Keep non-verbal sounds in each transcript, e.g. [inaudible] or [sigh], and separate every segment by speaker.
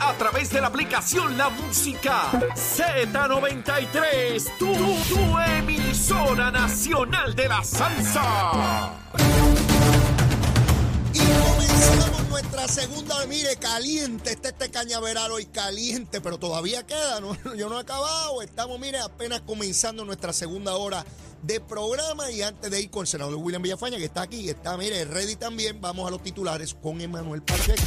Speaker 1: A través de la aplicación La Música Z93. Tu, tu emisora nacional de la salsa.
Speaker 2: Y comenzamos nuestra segunda, mire, caliente, está este cañaveral hoy caliente, pero todavía queda, ¿no? [laughs] yo no he acabado, estamos, mire, apenas comenzando nuestra segunda hora de programa y antes de ir con el senador William Villafaña, que está aquí, está, mire, ready también, vamos a los titulares con Emanuel Pacheco.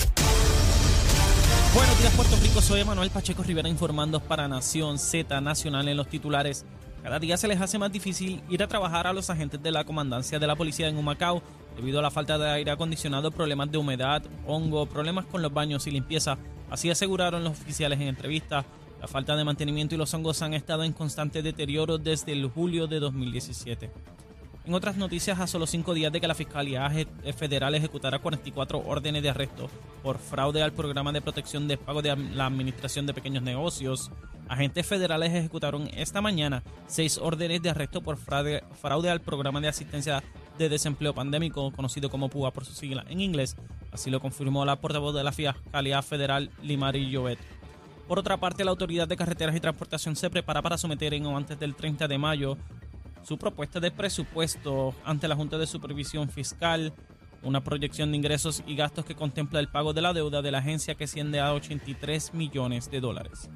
Speaker 3: Buenos días, Puerto Rico. Soy Emanuel Pacheco Rivera informando para Nación Z Nacional en los titulares. Cada día se les hace más difícil ir a trabajar a los agentes de la comandancia de la policía en Humacao debido a la falta de aire acondicionado, problemas de humedad, hongo, problemas con los baños y limpieza. Así aseguraron los oficiales en entrevista. La falta de mantenimiento y los hongos han estado en constante deterioro desde el julio de 2017. En otras noticias, a solo cinco días de que la Fiscalía Federal ejecutara 44 órdenes de arresto por fraude al programa de protección de pago de la Administración de Pequeños Negocios, agentes federales ejecutaron esta mañana seis órdenes de arresto por fraude, fraude al programa de asistencia de desempleo pandémico, conocido como PUA por su sigla en inglés. Así lo confirmó la portavoz de la Fiscalía Federal, Limari Llobet. Por otra parte, la Autoridad de Carreteras y Transportación se prepara para someter en o antes del 30 de mayo su propuesta de presupuesto ante la Junta de Supervisión Fiscal, una proyección de ingresos y gastos que contempla el pago de la deuda de la agencia que asciende a 83 millones de dólares.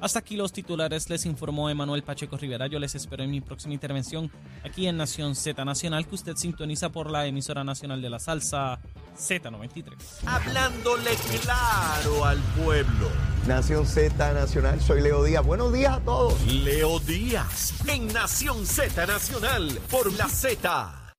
Speaker 3: Hasta aquí los titulares, les informó Emanuel Pacheco Rivera. Yo les espero en mi próxima intervención aquí en Nación Z Nacional, que usted sintoniza por la emisora nacional de la salsa Z93.
Speaker 1: Hablándole claro al pueblo.
Speaker 2: Nación Z Nacional, soy Leo Díaz. Buenos días a todos.
Speaker 1: Leo Díaz en Nación Z Nacional por la Z.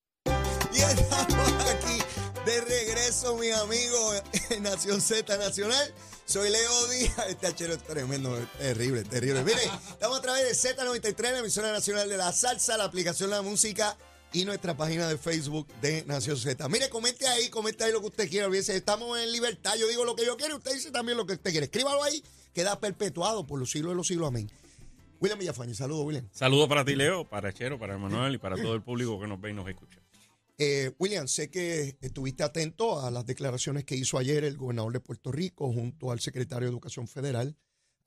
Speaker 2: Y estamos aquí de regreso, mis amigos, en Nación Z Nacional. Soy Leo Díaz. Este achero es tremendo, terrible, terrible. Mire, estamos a través de Z93, la emisora nacional de la salsa, la aplicación La Música y nuestra página de Facebook de Nación Z. Mire, comente ahí, comente ahí lo que usted quiera. Olvídese, estamos en libertad. Yo digo lo que yo quiero, usted dice también lo que usted quiere. Escríbalo ahí, queda perpetuado por los siglos de los siglos. Amén. William Villafañe, saludos, William.
Speaker 4: Saludos para ti, Leo, para Chero, para Manuel y para todo el público que nos ve y nos escucha.
Speaker 2: Eh, William, sé que estuviste atento a las declaraciones que hizo ayer el gobernador de Puerto Rico junto al secretario de Educación Federal,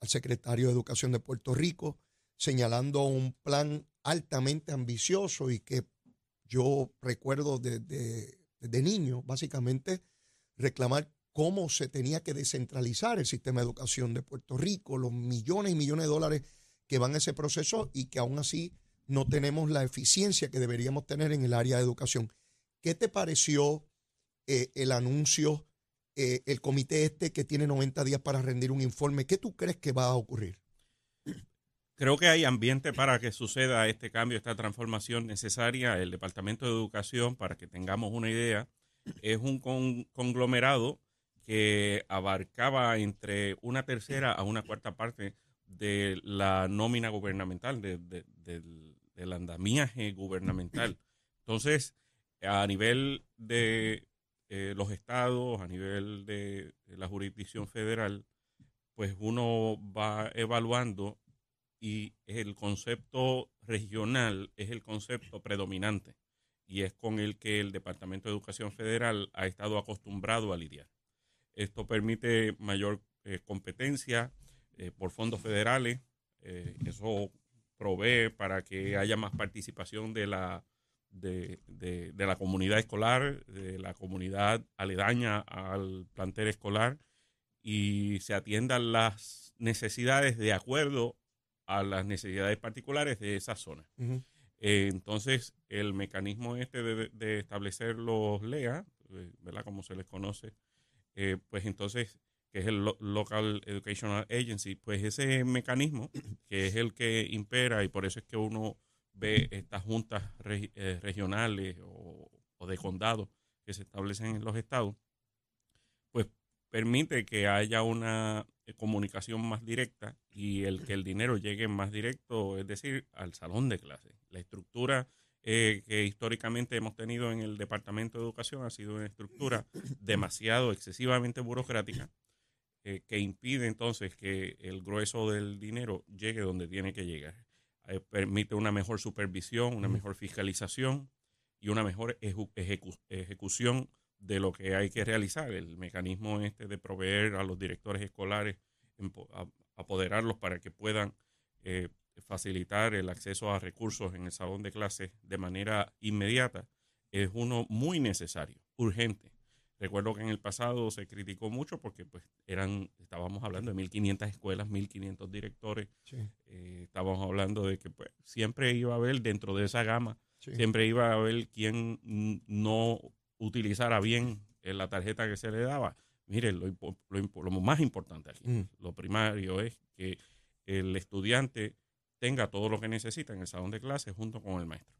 Speaker 2: al secretario de Educación de Puerto Rico, señalando un plan altamente ambicioso y que yo recuerdo desde, niño, básicamente, reclamar cómo se tenía que descentralizar el sistema de educación de Puerto Rico, los millones y millones de dólares que van a ese proceso y que aún así no tenemos la eficiencia que deberíamos tener en el área de educación. ¿Qué te pareció eh, el anuncio, eh, el comité este que tiene 90 días para rendir un informe? ¿Qué tú crees que va a ocurrir?
Speaker 4: Creo que hay ambiente para que suceda este cambio, esta transformación necesaria. El Departamento de Educación, para que tengamos una idea, es un con- conglomerado que abarcaba entre una tercera a una cuarta parte de la nómina gubernamental, de- de- del, andamiaje gubernamental. Entonces, a nivel de eh, los estados, a nivel de la jurisdicción federal, pues uno va evaluando y el concepto regional es el concepto predominante y es con el que el Departamento de Educación Federal ha estado acostumbrado a lidiar. Esto permite mayor eh, competencia eh, por fondos federales, eh, eso provee para que haya más participación de la, de, de- de la comunidad escolar, de la comunidad aledaña al plantel escolar y se atiendan las necesidades de acuerdo a las necesidades particulares de esa zona. Eh, entonces, el mecanismo este de, de establecer los LEA, eh, ¿verdad? Como se les conoce, eh, pues entonces, que es el Lo- Local Educational Agency, pues ese mecanismo, que es el que impera y por eso es que uno ve estas juntas regi- eh, regionales o, o de condado que se establecen en los estados, pues permite que haya una eh, comunicación más directa y el que el dinero llegue más directo, es decir, al salón de clase. La estructura eh, que históricamente hemos tenido en el Departamento de Educación ha sido una estructura demasiado, excesivamente burocrática, eh, que impide entonces que el grueso del dinero llegue donde tiene que llegar. Eh, permite una mejor supervisión, una mejor fiscalización y una mejor ejecución de lo que hay que realizar. El mecanismo este de proveer a los directores escolares, apoderarlos para que puedan eh, facilitar el acceso a recursos en el salón de clases de manera inmediata, es uno muy necesario, urgente. Recuerdo que en el pasado se criticó mucho porque pues eran, estábamos hablando de 1.500 escuelas, 1.500 directores. Eh, estábamos hablando de que pues siempre iba a haber dentro de esa gama, siempre iba a haber quien no utilizara bien la tarjeta que se le daba. Mire, lo, lo, más importante aquí, mm. lo primario es que el estudiante tenga todo lo que necesita en el salón de clases junto con el maestro.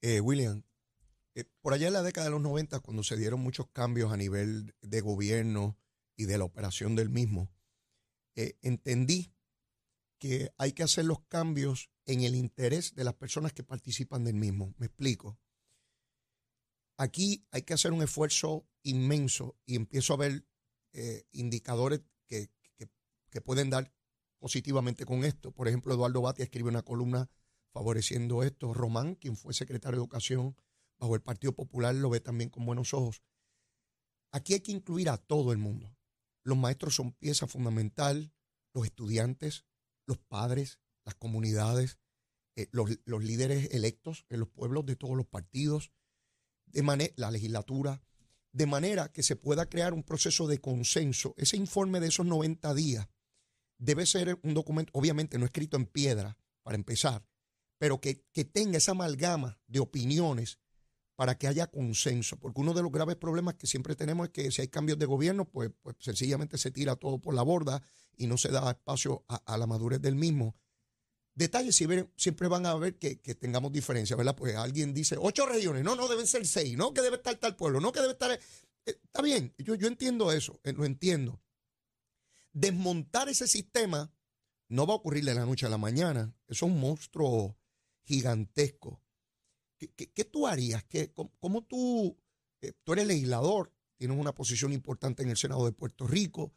Speaker 2: Eh, William, eh, por allá en la década de los 90, cuando se dieron muchos cambios a nivel de gobierno y de la operación del mismo, eh, entendí que hay que hacer los cambios en el interés de las personas que participan del mismo. Me explico. Aquí hay que hacer un esfuerzo inmenso y empiezo a ver indicadores que, que pueden dar positivamente con esto. Por ejemplo, Eduardo Batia escribe una columna favoreciendo esto. Román, quien fue secretario de Educación bajo el Partido Popular, lo ve también con buenos ojos. Aquí hay que incluir a todo el mundo. Los maestros son pieza fundamental, los estudiantes, los padres, las comunidades, eh, los, líderes electos en los pueblos de todos los partidos, de la legislatura, de manera que se pueda crear un proceso de consenso. Ese informe de esos 90 días debe ser un documento, obviamente no escrito en piedra, para empezar, pero que, tenga esa amalgama de opiniones para que haya consenso, porque uno de los graves problemas que siempre tenemos es que si hay cambios de gobierno, pues, pues sencillamente se tira todo por la borda y no se da espacio a, la madurez del mismo. Detalles siempre, van a ver que, tengamos diferencias, ¿verdad? Pues alguien dice ocho regiones, no, no, deben ser seis, no, que debe estar tal pueblo, no, que debe estar... Eh, está bien, yo, entiendo eso, eh, lo entiendo. Desmontar ese sistema no va a ocurrir de la noche a la mañana. Eso es un monstruo gigantesco. ¿Qué, tú harías? ¿Qué, cómo, tú, eh, tú eres legislador, tienes una posición importante en el Senado de Puerto Rico?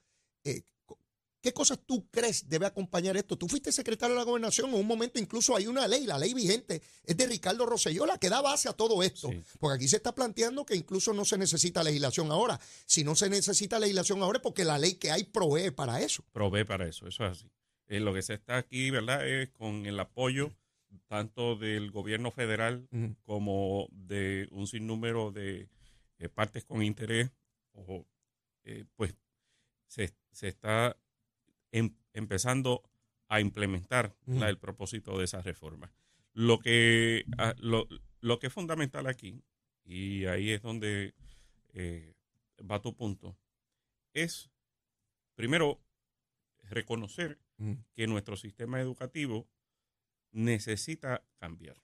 Speaker 2: ¿Qué cosas tú crees debe acompañar esto? Tú fuiste secretario de la gobernación, en un momento incluso hay una ley, la ley vigente es de Ricardo Rosselló, la que da base a todo esto. Porque aquí se está planteando que incluso no se necesita legislación ahora. Si no se necesita legislación ahora es porque la ley que hay provee para eso.
Speaker 4: Provee para eso, eso es así. Eh, lo que se está aquí, ¿verdad?, es con el apoyo tanto del gobierno federal como de un sinnúmero de eh, partes con interés, o, eh, pues se, se está Em, empezando a implementar el propósito de esa reforma. Lo que, ah, lo, que es fundamental aquí, y ahí es donde eh, va tu punto, es primero reconocer que nuestro sistema educativo necesita cambiar.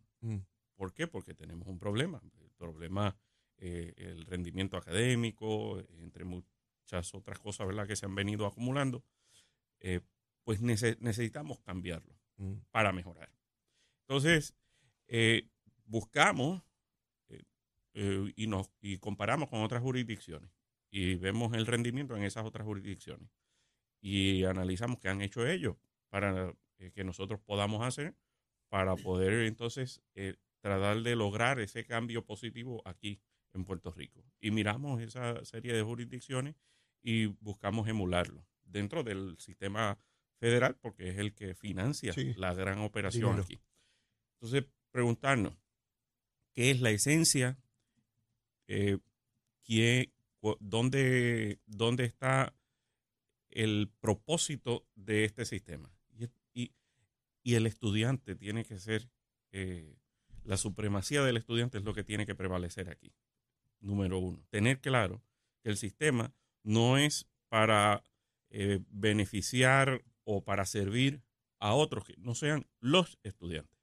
Speaker 4: ¿Por qué? Porque tenemos un problema. El problema, eh, el rendimiento académico, entre muchas otras cosas ¿verdad? que se han venido acumulando. Eh, pues necesitamos cambiarlo mm. para mejorar. Entonces, eh, buscamos eh, y, nos, y comparamos con otras jurisdicciones y vemos el rendimiento en esas otras jurisdicciones y analizamos qué han hecho ellos para que nosotros podamos hacer para poder entonces tratar de lograr ese cambio positivo aquí en Puerto Rico. Y miramos esa serie de jurisdicciones y buscamos emularlo dentro del sistema federal, porque es el que financia la gran operación aquí. Entonces, preguntarnos, ¿qué es la esencia? Eh, dónde, dónde, está el propósito de este sistema? Y, y, el estudiante tiene que ser, eh, la supremacía del estudiante es lo que tiene que prevalecer aquí. Número uno, tener claro que el sistema no es para eh, beneficiar o para servir a otros que no sean los estudiantes.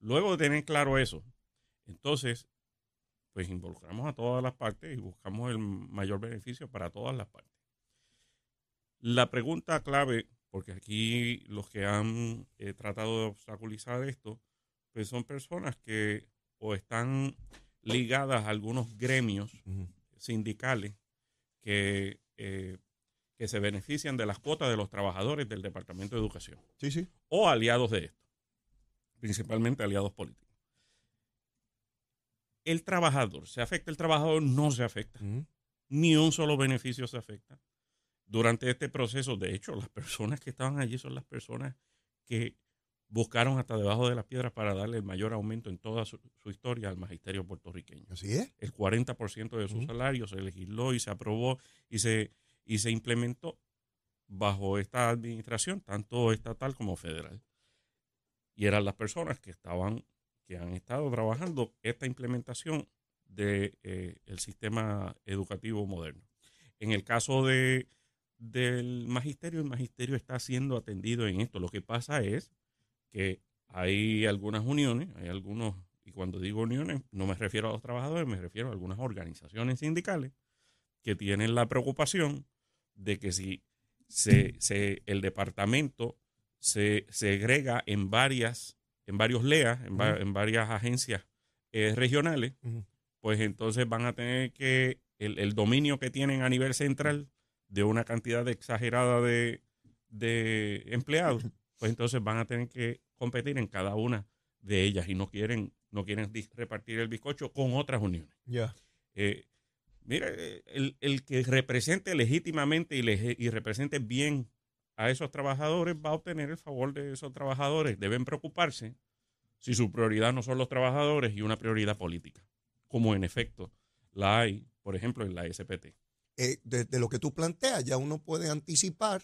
Speaker 4: Luego de tener claro eso, entonces, pues involucramos a todas las partes y buscamos el mayor beneficio para todas las partes. La pregunta clave, porque aquí los que han eh, tratado de obstaculizar esto, pues son personas que o están ligadas a algunos gremios sindicales que, eh, que se benefician de las cuotas de los trabajadores del Departamento de Educación.
Speaker 2: Sí, sí.
Speaker 4: O aliados de esto, principalmente aliados políticos. El trabajador, ¿se afecta el trabajador? No se afecta. Ni un solo beneficio se afecta. Durante este proceso, de hecho, las personas que estaban allí son las personas que buscaron hasta debajo de las piedras para darle el mayor aumento en toda su, historia al magisterio puertorriqueño.
Speaker 2: Así es.
Speaker 4: El 40% de su salario se legisló y se aprobó y se, y se implementó bajo esta administración, tanto estatal como federal. Y eran las personas que estaban, que han estado trabajando esta implementación del de, eh, sistema educativo moderno. En el caso de, del magisterio, el magisterio está siendo atendido en esto. Lo que pasa es que hay algunas uniones, hay algunos, y cuando digo uniones, no me refiero a los trabajadores, me refiero a algunas organizaciones sindicales que tienen la preocupación de que si se, se, el departamento se segrega en varias, en varios LEA, en, varias agencias eh, regionales, pues entonces van a tener que el, el, dominio que tienen a nivel central de una cantidad exagerada de, de empleados, pues entonces van a tener que competir en cada una de ellas y no quieren, no quieren repartir el bizcocho con otras uniones.
Speaker 2: Ya.
Speaker 4: Eh, mire, el, el, que represente legítimamente y, y represente bien a esos trabajadores va a obtener el favor de esos trabajadores. Deben preocuparse si su prioridad no son los trabajadores y una prioridad política, como en efecto la hay, por ejemplo, en la SPT.
Speaker 2: Eh, de, lo que tú planteas, ya uno puede anticipar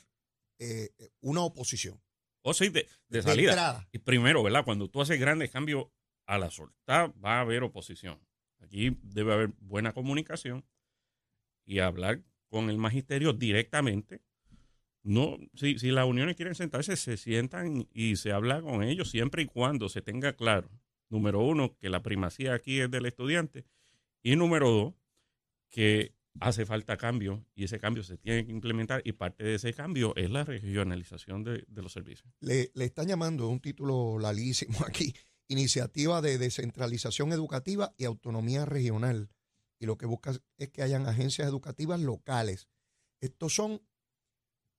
Speaker 2: eh, una oposición.
Speaker 4: O oh, sí, de, salida. y primero, ¿verdad? Cuando tú haces grandes cambios a la solta, va a haber oposición. Aquí debe haber buena comunicación y hablar con el magisterio directamente. No, si, si las uniones quieren sentarse, se sientan y se habla con ellos siempre y cuando se tenga claro, número uno, que la primacía aquí es del estudiante y número dos, que hace falta cambio y ese cambio se tiene que implementar y parte de ese cambio es la regionalización de, los servicios.
Speaker 2: Le, están llamando un título larguísimo [laughs] aquí, Iniciativa de Descentralización Educativa y Autonomía Regional. Y lo que busca es que hayan agencias educativas locales. Estos son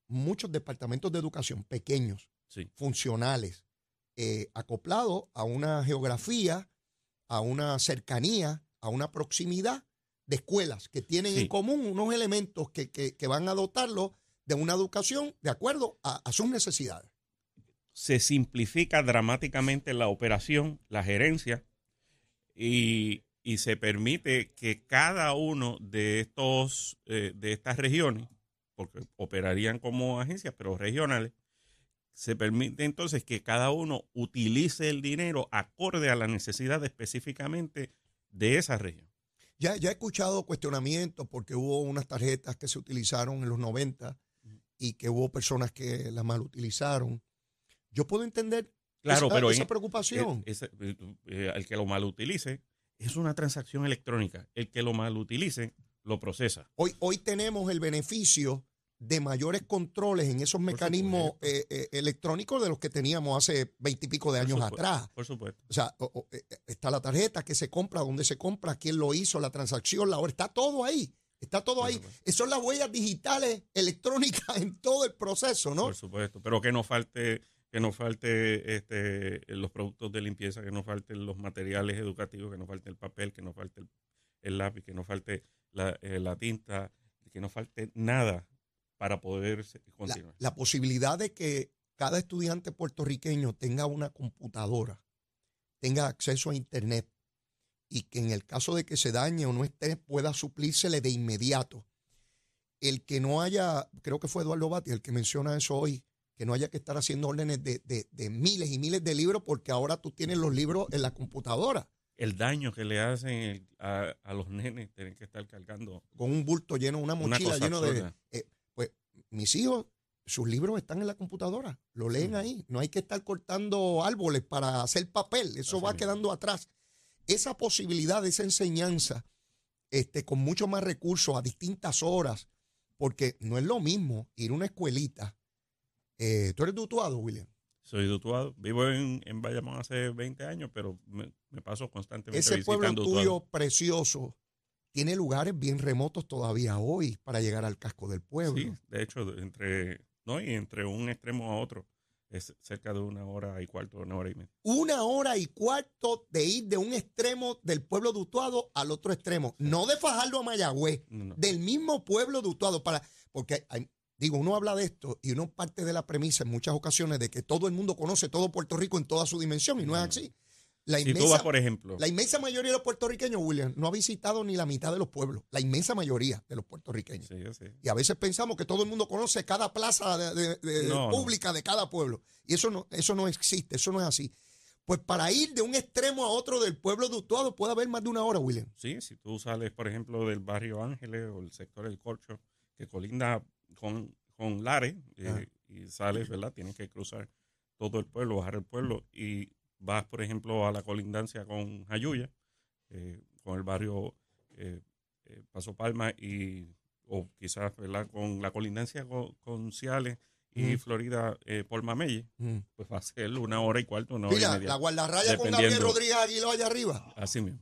Speaker 2: muchos departamentos de educación pequeños, funcionales, eh, acoplados a una geografía, a una cercanía, a una proximidad de escuelas que tienen en común unos elementos que, van a dotarlo de una educación de acuerdo a, sus necesidades.
Speaker 4: Se simplifica dramáticamente la operación, la gerencia, y, se permite que cada uno de estos eh, de estas regiones, porque operarían como agencias, pero regionales, se permite entonces que cada uno utilice el dinero acorde a la necesidad específicamente de esa región.
Speaker 2: Ya, ya he escuchado cuestionamientos porque hubo unas tarjetas que se utilizaron en los 90 y que hubo personas que las mal utilizaron. Yo puedo entender
Speaker 4: claro, esa, pero
Speaker 2: esa preocupación.
Speaker 4: El, eh, eh, el que lo mal utilice es una transacción electrónica. El que lo mal utilice lo procesa.
Speaker 2: Hoy, hoy tenemos el beneficio de mayores controles en esos mecanismos eh, eh, electrónicos de los que teníamos hace veintipico de años atrás.
Speaker 4: Por supuesto.
Speaker 2: O sea, está la tarjeta, que se compra, dónde se compra, quién lo hizo, la transacción, la hora, está todo ahí. Está todo ahí. Son las huellas digitales electrónicas en todo el proceso, ¿no?
Speaker 4: Por supuesto, pero que no falte que no falte este, los productos de limpieza, que no falten los materiales educativos, que no falte el papel, que no falte el, lápiz, que no falte la, la tinta, que no falte nada para poder continuar.
Speaker 2: La, posibilidad de que cada estudiante puertorriqueño tenga una computadora, tenga acceso a Internet y que en el caso de que se dañe o no esté, pueda suplírsele de inmediato. El que no haya, creo que fue Eduardo Bati el que menciona eso hoy, que no haya que estar haciendo órdenes de, de miles y miles de libros porque ahora tú tienes los libros en la computadora
Speaker 4: el daño que le hacen a, los nenes, tienen que estar cargando.
Speaker 2: Con un bulto lleno, una mochila lleno de mis hijos, sus libros están en la computadora, lo leen ahí. No hay que estar cortando árboles para hacer papel, eso va quedando atrás. Esa posibilidad de esa enseñanza este, con mucho más recursos a distintas horas, porque no es lo mismo ir a una escuelita. Eh, ¿Tú eres tutuado, William?
Speaker 4: Soy dutuado. Vivo en, en Bayamón hace 20 años, pero me, me paso constantemente
Speaker 2: Ese pueblo
Speaker 4: visitando
Speaker 2: tuyo
Speaker 4: Utuado.
Speaker 2: precioso tiene lugares bien remotos todavía hoy para llegar al casco del pueblo.
Speaker 4: Sí, de hecho, entre, no, y entre un extremo a otro es cerca de una hora y cuarto, una hora y media.
Speaker 2: Una hora y cuarto de ir de un extremo del pueblo de Utuado al otro extremo. No de Fajardo a Mayagüez,
Speaker 4: No, no.
Speaker 2: del mismo pueblo de Utuado. Para, porque, hay- digo, uno habla de esto y uno parte de la premisa en muchas ocasiones de que todo el mundo conoce todo Puerto Rico en toda su dimensión y no es
Speaker 4: No.
Speaker 2: así. La
Speaker 4: Si tú
Speaker 2: inmensa,
Speaker 4: vas, por ejemplo,
Speaker 2: la inmensa mayoría de los puertorriqueños, William, no ha visitado ni la mitad de los pueblos. La inmensa mayoría de los puertorriqueños.
Speaker 4: sí, sé.
Speaker 2: Y a veces pensamos que todo el mundo conoce cada plaza de, de- de-
Speaker 4: No, no.
Speaker 2: pública de cada pueblo. Y eso no, eso no existe, eso no es así. Pues para ir de un extremo a otro del pueblo de Utuado puede haber más de una hora, William.
Speaker 4: Sí, si tú sales, por ejemplo, del barrio Ángeles o el sector del Corcho, que colinda con, con Lares, eh,
Speaker 2: Ajá.
Speaker 4: y sales, ¿verdad? Tienes que cruzar todo el pueblo, bajar el pueblo, y vas, por ejemplo, a la colindancia con Jayuya, eh, con el barrio eh, Paso Palma, y, o quizás, ¿verdad? Con la colindancia con, con Ciales y. Florida eh, por Mamelle, pues va a ser una hora y cuarto, una hora y
Speaker 2: Mira,
Speaker 4: media.
Speaker 2: la guardarraya con Gabriel. Rodríguez Aguiló allá arriba.
Speaker 4: Así mismo.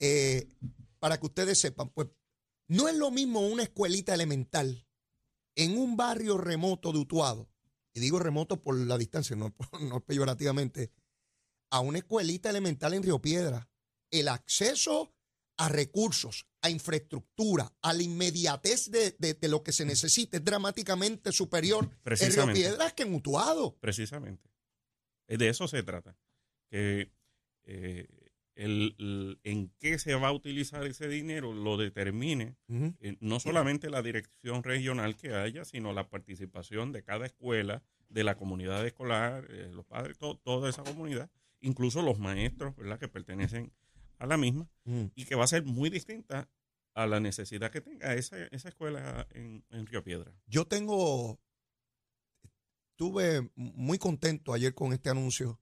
Speaker 2: Eh, para que ustedes sepan, pues no es lo mismo una escuelita elemental en un barrio remoto de Utuado, y digo remoto por la distancia, no, [laughs] no peyorativamente, a una escuelita elemental en Río Piedra. El acceso a recursos, a infraestructura, a la inmediatez de, de- de lo que se necesita es dramáticamente superior en Río. Piedras que en Utuado.
Speaker 4: Precisamente. Eh, De eso se trata. Que eh, el, el- en qué se va a utilizar ese dinero lo determine eh, no solamente la dirección regional que haya, sino la participación de cada escuela, de la comunidad escolar, eh, los padres, to- toda esa comunidad, incluso los maestros, ¿verdad?, que pertenecen a la misma,
Speaker 2: Ujú.
Speaker 4: y que va a ser muy distinta a la necesidad que tenga esa, esa escuela en, en Río Piedra.
Speaker 2: Yo tengo, estuve muy contento ayer con este anuncio,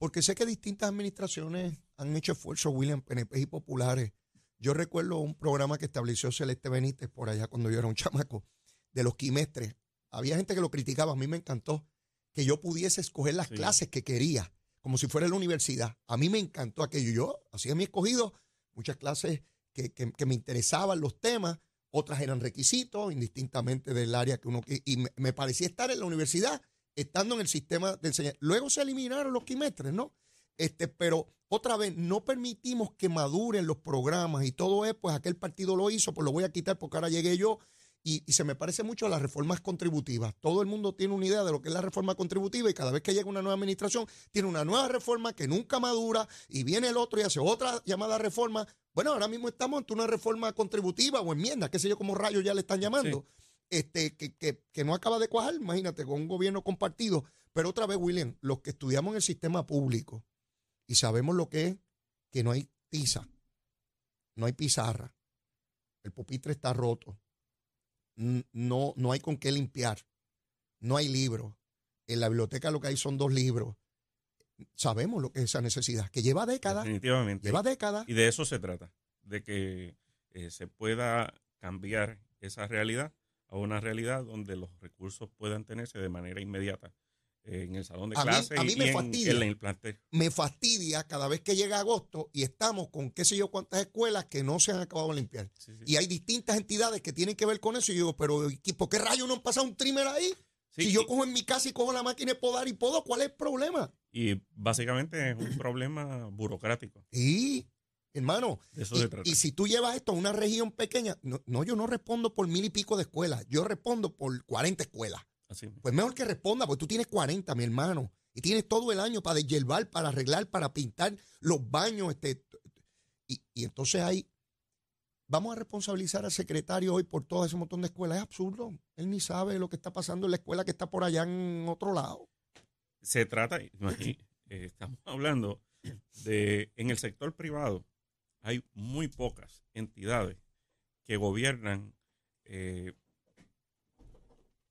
Speaker 2: porque sé que distintas administraciones han hecho esfuerzos, William, PNP y populares. Yo recuerdo un programa que estableció Celeste Benítez por allá cuando yo era un [laughs] chamaco, de los quimestres. Había gente que lo criticaba, a mí me encantó que yo pudiese escoger las
Speaker 4: Sí.
Speaker 2: clases que quería, como si fuera la universidad. A mí me encantó aquello. Yo hacía mi escogido, muchas clases que, que- que me interesaban los temas, otras eran requisitos, indistintamente del área que uno... Y me, me parecía estar en la universidad, estando en el sistema de enseñanza. Luego se eliminaron los quimestres, ¿no? Este, pero otra vez, no permitimos que maduren los programas y todo es, pues aquel partido lo hizo, pues lo voy a quitar porque ahora llegué yo. Y, y se me parece mucho a las reformas contributivas. Todo el mundo tiene una idea de lo que es la reforma contributiva y cada vez que llega una nueva administración, tiene una nueva reforma que nunca madura y viene el otro y hace otra llamada reforma. Bueno, ahora mismo estamos ante una reforma contributiva o enmienda, qué sé yo, como rayos ya le están llamando, este, que, que- que no acaba de cuajar, imagínate, con un gobierno compartido. Pero otra vez, William, los que estudiamos en el sistema público y sabemos lo que es que no hay tiza, no hay pizarra, el pupitre está roto, no, no hay con qué limpiar, no hay libros. En la biblioteca lo que hay son dos libros. Sabemos lo que es esa necesidad, que lleva décadas,
Speaker 4: Definitivamente.
Speaker 2: lleva décadas.
Speaker 4: Y de eso se trata, de que eh, se pueda cambiar esa realidad a una realidad donde los recursos puedan tenerse de manera inmediata eh, en el salón de
Speaker 2: A mí-
Speaker 4: clase
Speaker 2: a mí
Speaker 4: y
Speaker 2: me
Speaker 4: en,
Speaker 2: fastidia.
Speaker 4: en el plantel.
Speaker 2: me fastidia cada vez que llega agosto y estamos con qué sé yo cuántas escuelas que no se han acabado de limpiar.
Speaker 4: Sí, sí.
Speaker 2: Y hay distintas entidades que tienen que ver con eso. Y yo digo, pero ¿y ¿por qué rayos no han pasado un trimmer ahí?
Speaker 4: Sí,
Speaker 2: si yo
Speaker 4: y-
Speaker 2: cojo en mi casa y cojo la máquina de podar y podo, ¿cuál es el problema?
Speaker 4: Y básicamente es un problema burocrático.
Speaker 2: Y, hermano,
Speaker 4: eso
Speaker 2: y, si tú llevas esto a una región pequeña, no, no, yo no respondo por mil y pico de escuelas, yo respondo por 40 escuelas.
Speaker 4: Así.
Speaker 2: Pues mejor que responda, porque tú tienes 40, mi hermano. Y tienes todo el año para deshiervar, para arreglar, para pintar los baños. Este, y, y entonces ahí, vamos a responsabilizar al secretario hoy por todo ese montón de escuelas. Es absurdo. Él ni sabe lo que está pasando en la escuela que está por allá en otro lado.
Speaker 4: se trata, [laughs] eh, estamos hablando de, en el sector privado, hay muy pocas entidades que gobiernan eh,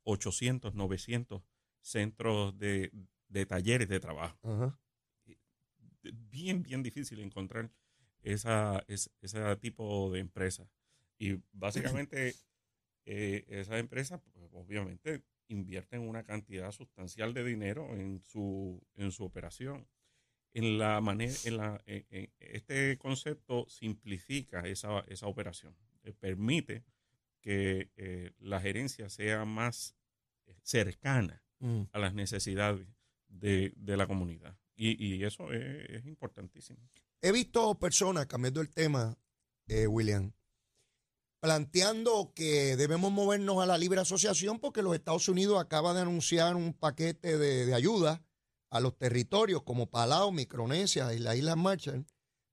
Speaker 4: 800, 900 centros de, de talleres de trabajo. Bien, bien difícil encontrar esa, es- ese tipo de empresas. Y básicamente [clears throat] eh, esas empresas, pues, obviamente, invierten una cantidad sustancial de dinero en su, en su operación. En la manera, en la, este concepto simplifica esa, esa operación, eh, permite que eh, la gerencia sea más cercana mm. a las necesidades de, la comunidad. Y, eso es, importantísimo.
Speaker 2: He visto personas, cambiando el tema, eh, William, planteando que debemos movernos a la libre asociación porque los Estados Unidos acaba de anunciar un paquete de, ayuda a los territorios como Palau, Micronesia y la isla Marshall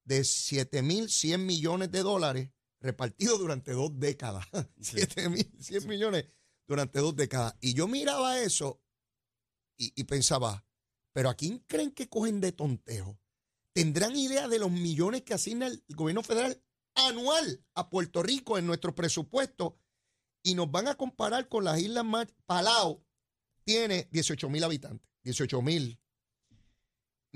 Speaker 2: de 7.100 millones de dólares repartidos durante dos décadas. [laughs] 7.100 millones durante dos décadas. Y yo miraba eso y, y, pensaba, pero ¿a quién creen que cogen de tontejo? ¿Tendrán idea de los millones que asigna el gobierno federal anual a Puerto Rico en nuestro presupuesto y nos van a comparar con las islas más. Palau tiene 18 mil habitantes, 18 mil.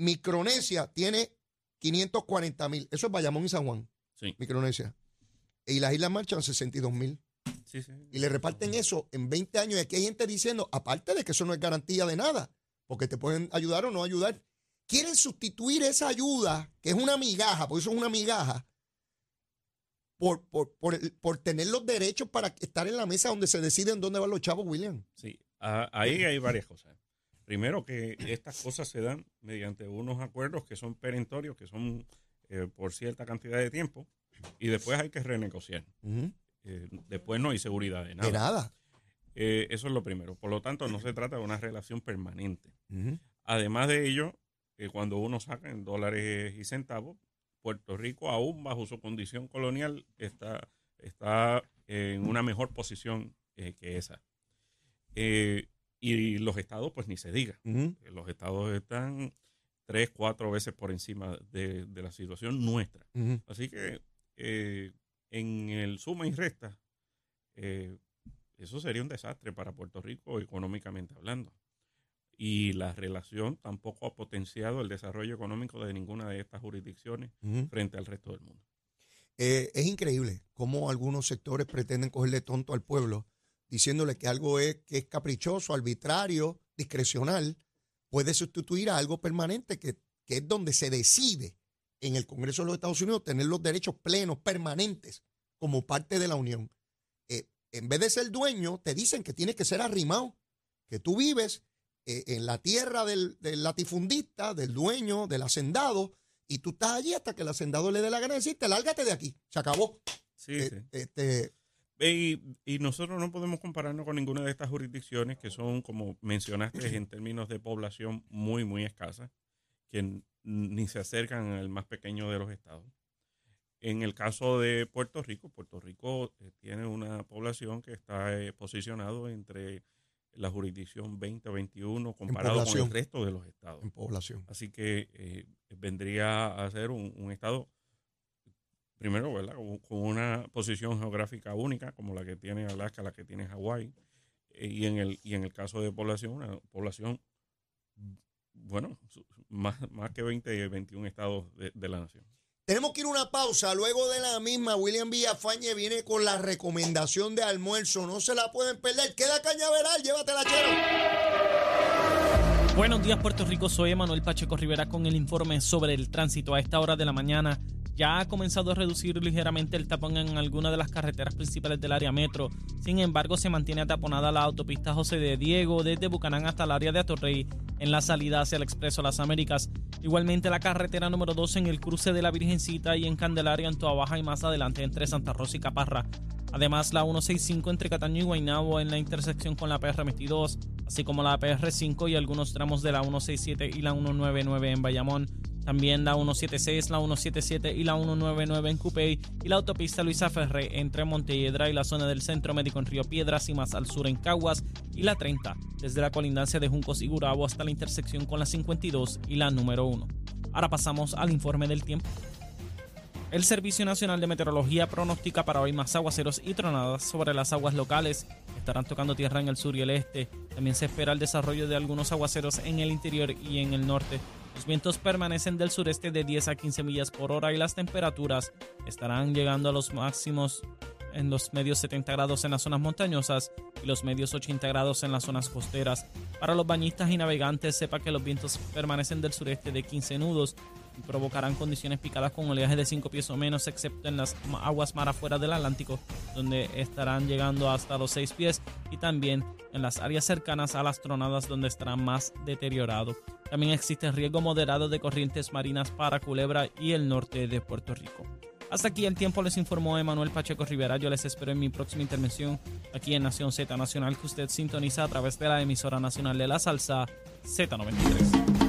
Speaker 2: Micronesia tiene 540 mil. Eso es Bayamón y San Juan. Sí. Micronesia. Y las Islas Marchan 62 mil. Sí, sí. Y le reparten eso en 20 años. Y aquí hay gente diciendo, aparte de que eso no es garantía de nada, porque te pueden ayudar o no ayudar, quieren sustituir esa ayuda, que es una migaja, porque eso es una migaja, por, por, por, tener los derechos para estar en la mesa donde se deciden dónde van los chavos, William.
Speaker 4: Sí, ahí hay varias cosas. Primero que estas cosas se dan mediante unos acuerdos que son perentorios, que son eh, por cierta cantidad de tiempo, y después hay que renegociar. Eh, después no hay seguridad de nada.
Speaker 2: De nada.
Speaker 4: Eh, eso es lo primero. Por lo tanto, no se trata de una relación permanente. Además de ello, cuando uno saca en dólares y centavos, Puerto Rico, aún bajo su condición colonial, está, está en una mejor posición que esa. Eh, y los estados, pues ni se diga. Eh, los estados están tres, cuatro veces por encima de, la situación nuestra. Así que en el suma y resta, eso sería un desastre para Puerto Rico económicamente hablando y la relación tampoco ha potenciado el desarrollo económico de ninguna de estas jurisdicciones frente al resto del mundo.
Speaker 2: Eh, es increíble cómo algunos sectores pretenden cogerle tonto al pueblo diciéndole que algo es, que es caprichoso, arbitrario, discrecional, puede sustituir a algo permanente que, es donde se decide en el Congreso de los Estados Unidos tener los derechos plenos, permanentes, como parte de la Unión. Eh, en vez de ser dueño, te dicen que tienes que ser arrimado, que tú vives eh, en la tierra del, latifundista, del dueño, del hacendado, y tú estás allí hasta que el hacendado le dé la gana de decirte, lárgate de aquí, se acabó.
Speaker 4: Sí, eh, sí. Este, y, nosotros no podemos compararnos con ninguna de estas jurisdicciones que son, como mencionaste, en términos de población muy, muy escasa, que ni se acercan al más pequeño de los estados. En el caso de Puerto Rico, Puerto Rico eh, tiene una población que está posicionado entre la jurisdicción 2021 comparado con el resto de los estados.
Speaker 2: En población.
Speaker 4: Así que eh, vendría a ser un, estado, primero, ¿verdad? Con, una posición geográfica única, como la que tiene Alaska, la que tiene Hawái, eh, y, en el, y en el caso de población, una población, bueno, más, más que 20, 21 estados de la nación.
Speaker 2: Tenemos que ir a una pausa. Luego de la misma, William Villafañe viene con la recomendación de almuerzo. No se la pueden perder. Queda cañaveral, llévatela, chero.
Speaker 3: Buenos días, Puerto Rico. Soy Emanuel Pacheco Rivera con el informe sobre el tránsito a esta hora de la mañana ya ha comenzado a reducir ligeramente el tapón en algunas de las carreteras principales del área metro. Sin embargo, se mantiene ataponada la autopista José de Diego desde Bucanán hasta el área de Atorrey en la salida hacia el Expreso Las Américas. Igualmente la carretera número 2 en el cruce de la Virgencita y en Candelaria en Toa Baja y más adelante entre Santa Rosa y Caparra. Además, la 165 entre Cataño y Guaynabo en la intersección con la PR22, así como la PR5 y algunos tramos de la 167 y la 199 en Bayamón. También la 176, la 177 y la 199 en Cupey y la autopista Luisa Ferré entre Montelledra y la zona del Centro Médico en Río Piedras y más al sur en Caguas y la 30 desde la colindancia de Juncos y Gurabo hasta la intersección con la 52 y la número 1. Ahora pasamos al informe del tiempo. El Servicio Nacional de Meteorología pronostica para hoy más aguaceros y tronadas sobre las aguas locales. Estarán tocando tierra en el sur y el este. También se espera el desarrollo de algunos aguaceros en el interior y en el norte. Los vientos permanecen del sureste de 10 a 15 millas por hora y las temperaturas estarán llegando a los máximos en los medios 70 grados en las zonas montañosas y los medios 80 grados en las zonas costeras. Para los bañistas y navegantes, sepa que los vientos permanecen del sureste de 15 nudos y provocarán condiciones picadas con oleaje de 5 pies o menos, excepto en las aguas mar afuera del Atlántico, donde estarán llegando hasta los 6 pies, y también en las áreas cercanas a las tronadas, donde estarán más deteriorado. También existe riesgo moderado de corrientes marinas para Culebra y el norte de Puerto Rico. Hasta aquí el tiempo les informó Emanuel Pacheco Rivera. Yo les espero en mi próxima intervención aquí en Nación Z Nacional que usted sintoniza a través de la emisora nacional de la salsa Z93.